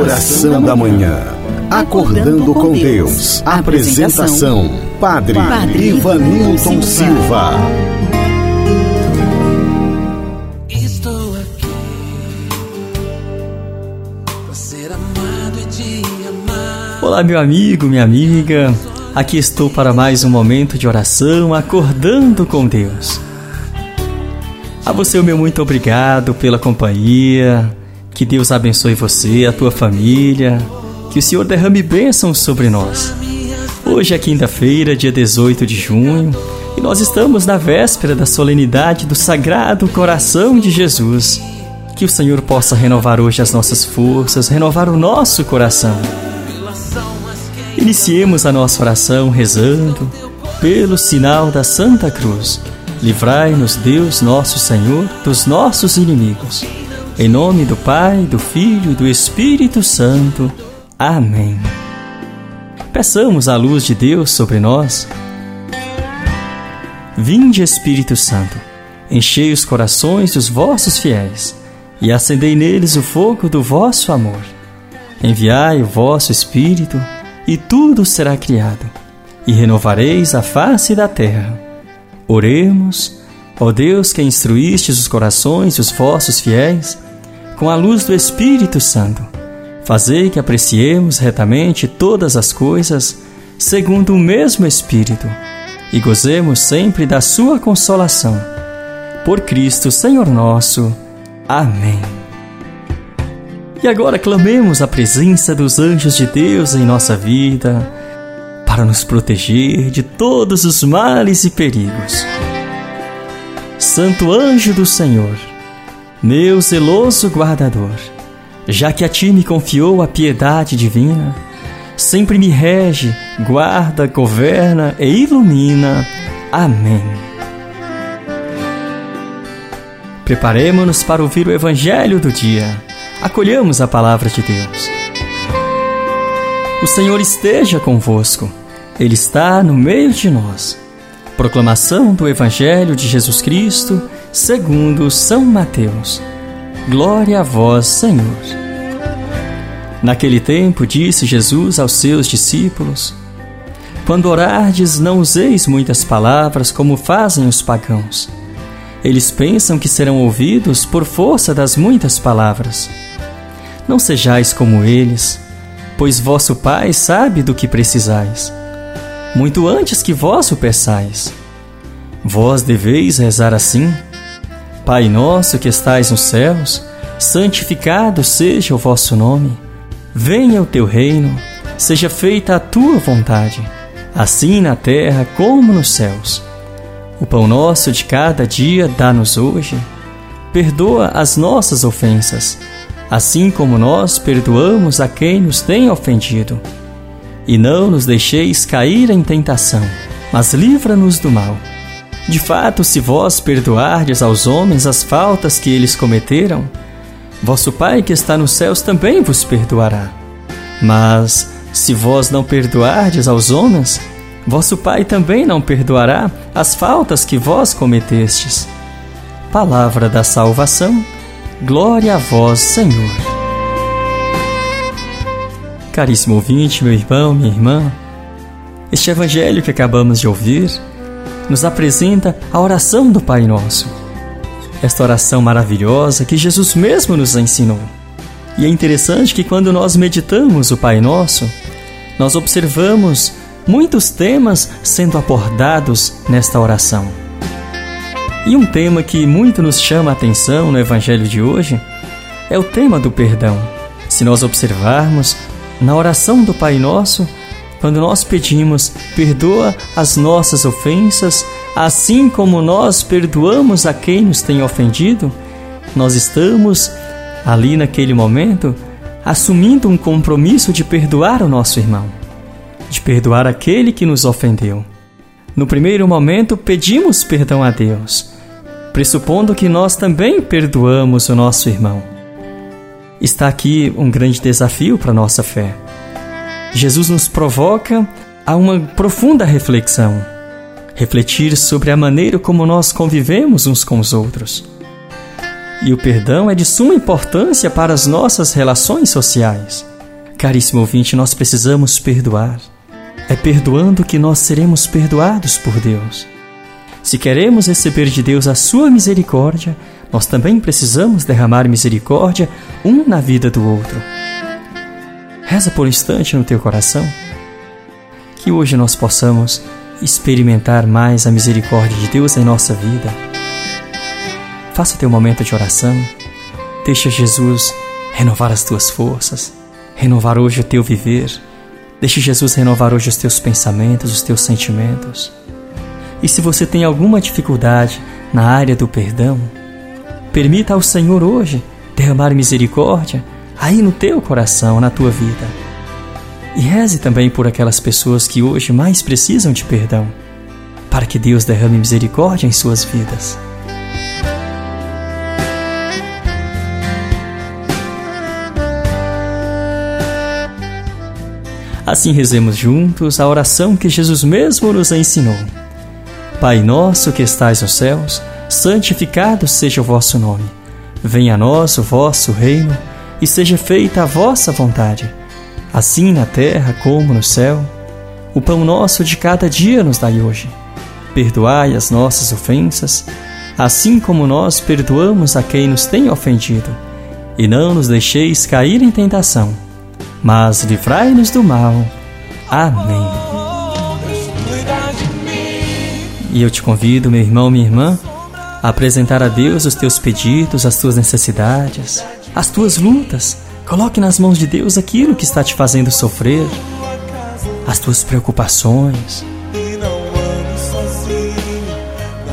Oração da Manhã. Acordando com Deus. Apresentação: Padre, Padre Ivanilton Silva. Estou aqui para ser amado e te amar. Olá, meu amigo, minha amiga. Aqui estou para mais um momento de oração, acordando com Deus. A você, o meu muito obrigado pela companhia. Que Deus abençoe você, a tua família. Que o Senhor derrame bênçãos sobre nós. Hoje é quinta-feira, dia 18 de junho, e nós estamos na véspera da solenidade do Sagrado Coração de Jesus. Que o Senhor possa renovar hoje as nossas forças, renovar o nosso coração. Iniciemos a nossa oração rezando pelo sinal da Santa Cruz. Livrai-nos, Deus nosso Senhor, dos nossos inimigos. Em nome do Pai, do Filho e do Espírito Santo. Amém. Peçamos a luz de Deus sobre nós. Vinde, Espírito Santo, enchei os corações dos vossos fiéis e acendei neles o fogo do vosso amor. Enviai o vosso Espírito e tudo será criado, e renovareis a face da terra. Oremos, ó Deus que instruístes os corações dos vossos fiéis, com a luz do Espírito Santo, fazei que apreciemos retamente todas as coisas, segundo o mesmo Espírito, e gozemos sempre da sua consolação. Por Cristo, Senhor nosso. Amém. E agora clamemos a presença dos anjos de Deus em nossa vida, para nos proteger de todos os males e perigos. Santo anjo do Senhor, meu zeloso guardador, já que a ti me confiou a piedade divina, sempre me rege, guarda, governa e ilumina. Amém. Preparemos-nos para ouvir o Evangelho do dia acolhamos a palavra de Deus. O Senhor esteja convosco, Ele está no meio de nós. Proclamação do Evangelho de Jesus Cristo, segundo São Mateus. Glória a vós, Senhor. Naquele tempo disse Jesus aos seus discípulos: Quando orardes, não useis muitas palavras como fazem os pagãos. Eles pensam que serão ouvidos por força das muitas palavras. Não sejais como eles, pois vosso Pai sabe do que precisais, muito antes que vós o peçais. Vós deveis rezar assim: Pai nosso que estais nos céus, santificado seja o vosso nome. Venha o teu reino, seja feita a tua vontade, assim na terra como nos céus. O pão nosso de cada dia dá-nos hoje. Perdoa as nossas ofensas assim como nós perdoamos a quem nos tem ofendido. E não nos deixeis cair em tentação, mas livra-nos do mal. De fato, se vós perdoardes aos homens as faltas que eles cometeram, vosso Pai que está nos céus também vos perdoará. Mas, se vós não perdoardes aos homens, vosso Pai também não perdoará as faltas que vós cometestes. Palavra da salvação Glória a vós, Senhor. Caríssimo ouvinte, meu irmão, minha irmã, este evangelho que acabamos de ouvir nos apresenta a oração do Pai Nosso. Esta oração maravilhosa que Jesus mesmo nos ensinou. E é interessante que quando nós meditamos o Pai Nosso, nós observamos muitos temas sendo abordados nesta oração. E um tema que muito nos chama a atenção no Evangelho de hoje é o tema do perdão. Se nós observarmos na oração do Pai Nosso, quando nós pedimos, perdoa as nossas ofensas, assim como nós perdoamos a quem nos tem ofendido, nós estamos ali naquele momento assumindo um compromisso de perdoar o nosso irmão, de perdoar aquele que nos ofendeu. No primeiro momento, pedimos perdão a Deus, pressupondo que nós também perdoamos o nosso irmão. Está aqui um grande desafio para nossa fé. Jesus nos provoca a uma profunda reflexão, refletir sobre a maneira como nós convivemos uns com os outros. E o perdão é de suma importância para as nossas relações sociais. Caríssimo ouvinte, nós precisamos perdoar. É perdoando que nós seremos perdoados por Deus. Se queremos receber de Deus a sua misericórdia, nós também precisamos derramar misericórdia um na vida do outro. Reza por um instante no teu coração. Que hoje nós possamos experimentar mais a misericórdia de Deus em nossa vida. Faça teu momento de oração. Deixa Jesus renovar as tuas forças, renovar hoje o teu viver. Deixe Jesus renovar hoje os teus pensamentos, os teus sentimentos. E se você tem alguma dificuldade na área do perdão, permita ao Senhor hoje derramar misericórdia aí no teu coração, na tua vida. E reze também por aquelas pessoas que hoje mais precisam de perdão, para que Deus derrame misericórdia em suas vidas. Assim rezemos juntos a oração que Jesus mesmo nos ensinou. Pai nosso que estais nos céus, santificado seja o vosso nome. Venha a nós o vosso reino e seja feita a vossa vontade, assim na terra como no céu. O pão nosso de cada dia nos dai hoje. Perdoai as nossas ofensas, assim como nós perdoamos a quem nos tem ofendido. E não nos deixeis cair em tentação mas livrai-nos do mal. Amém. E eu te convido, meu irmão, minha irmã, a apresentar a Deus os teus pedidos, as tuas necessidades, as tuas lutas. Coloque nas mãos de Deus aquilo que está te fazendo sofrer, as tuas preocupações.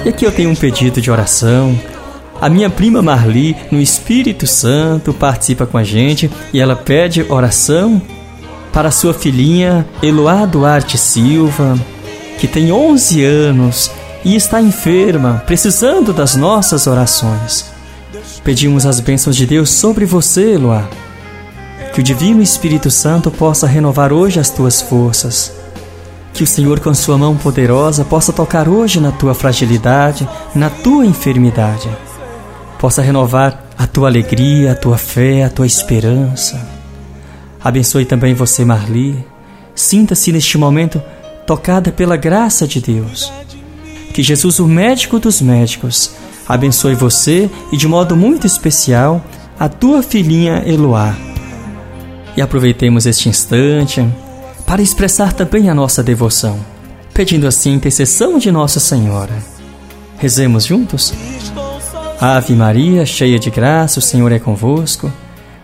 E aqui eu tenho um pedido de oração a minha prima Marli, no Espírito Santo, participa com a gente e ela pede oração para sua filhinha Eloá Duarte Silva, que tem 11 anos e está enferma, precisando das nossas orações. Pedimos as bênçãos de Deus sobre você, Eloá. Que o Divino Espírito Santo possa renovar hoje as tuas forças. Que o Senhor, com sua mão poderosa, possa tocar hoje na tua fragilidade, na tua enfermidade possa renovar a tua alegria, a tua fé, a tua esperança. Abençoe também você, Marli. Sinta-se neste momento tocada pela graça de Deus. Que Jesus, o médico dos médicos, abençoe você e de modo muito especial a tua filhinha Eloá. E aproveitemos este instante para expressar também a nossa devoção, pedindo assim a intercessão de Nossa Senhora. Rezemos juntos? Ave Maria, cheia de graça, o Senhor é convosco.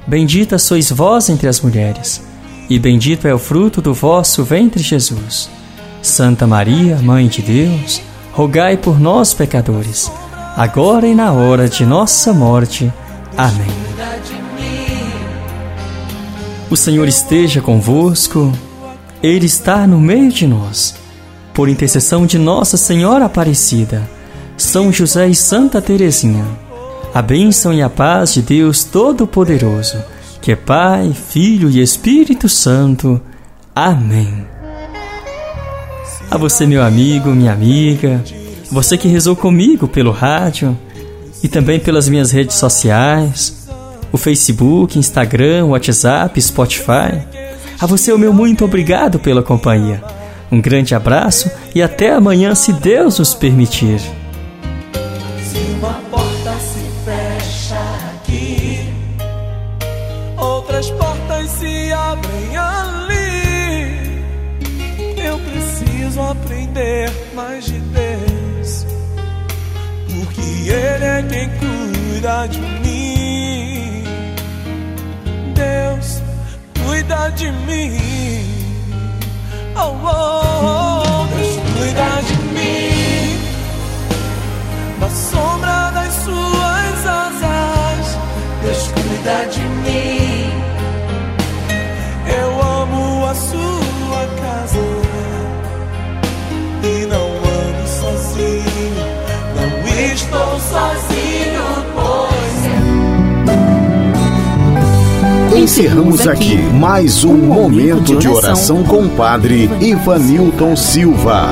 Bendita sois vós entre as mulheres, e bendito é o fruto do vosso ventre, Jesus. Santa Maria, Mãe de Deus, rogai por nós, pecadores, agora e na hora de nossa morte. Amém. O Senhor esteja convosco, Ele está no meio de nós. Por intercessão de Nossa Senhora Aparecida, são José e Santa Teresinha. A bênção e a paz de Deus Todo-Poderoso, que é Pai, Filho e Espírito Santo. Amém. A você, meu amigo, minha amiga, você que rezou comigo pelo rádio e também pelas minhas redes sociais, o Facebook, Instagram, WhatsApp, Spotify. A você, o meu muito obrigado pela companhia. Um grande abraço e até amanhã, se Deus nos permitir. outras portas se abrem ali. Eu preciso aprender mais de Deus, porque Ele é quem cuida de mim. Deus cuida de mim. Encerramos aqui mais um momento de oração com o Padre Ivanilton Silva.